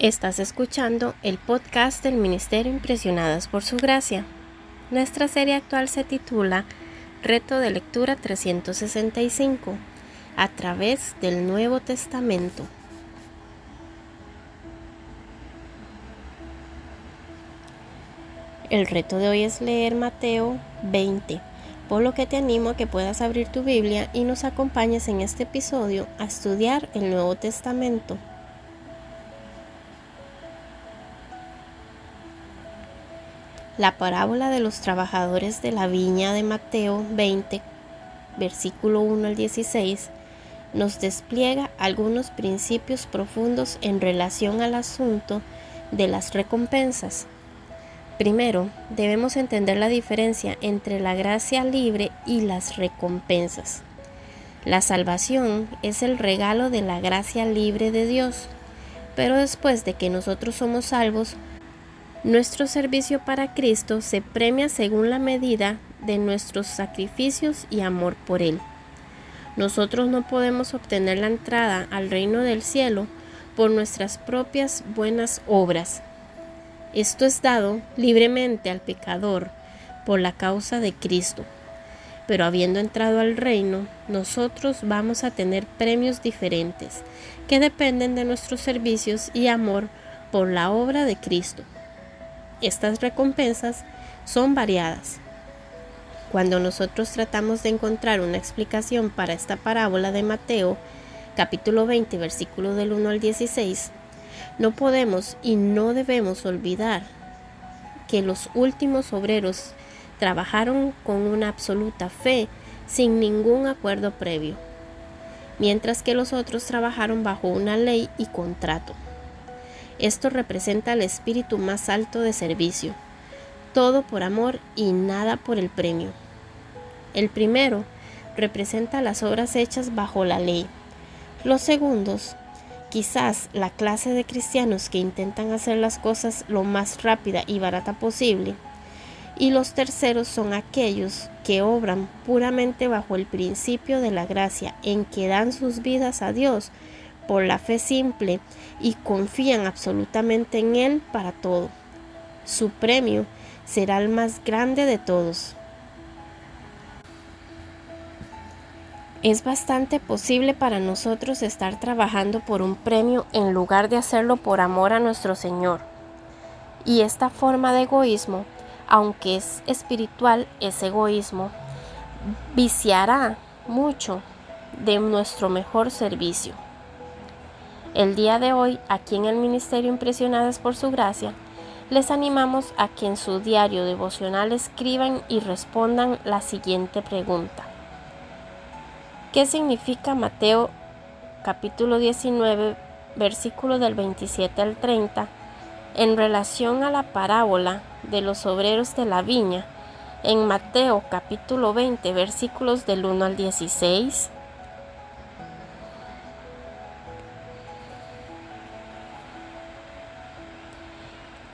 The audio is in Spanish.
Estás escuchando el podcast del Ministerio Impresionadas por Su Gracia. Nuestra serie actual se titula Reto de Lectura 365 a través del Nuevo Testamento. El reto de hoy es leer Mateo 20, por lo que te animo a que puedas abrir tu Biblia y nos acompañes en este episodio a estudiar el Nuevo Testamento. La parábola de los trabajadores de la viña de Mateo 20, versículo 1 al 16, nos despliega algunos principios profundos en relación al asunto de las recompensas. Primero, debemos entender la diferencia entre la gracia libre y las recompensas. La salvación es el regalo de la gracia libre de Dios, pero después de que nosotros somos salvos, nuestro servicio para Cristo se premia según la medida de nuestros sacrificios y amor por Él. Nosotros no podemos obtener la entrada al reino del cielo por nuestras propias buenas obras. Esto es dado libremente al pecador por la causa de Cristo. Pero habiendo entrado al reino, nosotros vamos a tener premios diferentes que dependen de nuestros servicios y amor por la obra de Cristo. Estas recompensas son variadas. Cuando nosotros tratamos de encontrar una explicación para esta parábola de Mateo, capítulo 20, versículo del 1 al 16, no podemos y no debemos olvidar que los últimos obreros trabajaron con una absoluta fe sin ningún acuerdo previo, mientras que los otros trabajaron bajo una ley y contrato. Esto representa el espíritu más alto de servicio, todo por amor y nada por el premio. El primero representa las obras hechas bajo la ley. Los segundos, quizás la clase de cristianos que intentan hacer las cosas lo más rápida y barata posible. Y los terceros son aquellos que obran puramente bajo el principio de la gracia, en que dan sus vidas a Dios por la fe simple y confían absolutamente en Él para todo. Su premio será el más grande de todos. Es bastante posible para nosotros estar trabajando por un premio en lugar de hacerlo por amor a nuestro Señor. Y esta forma de egoísmo, aunque es espiritual, es egoísmo, viciará mucho de nuestro mejor servicio. El día de hoy, aquí en el Ministerio Impresionadas por Su Gracia, les animamos a que en su diario devocional escriban y respondan la siguiente pregunta. ¿Qué significa Mateo capítulo 19, versículo del 27 al 30 en relación a la parábola de los obreros de la viña en Mateo capítulo 20, versículos del 1 al 16?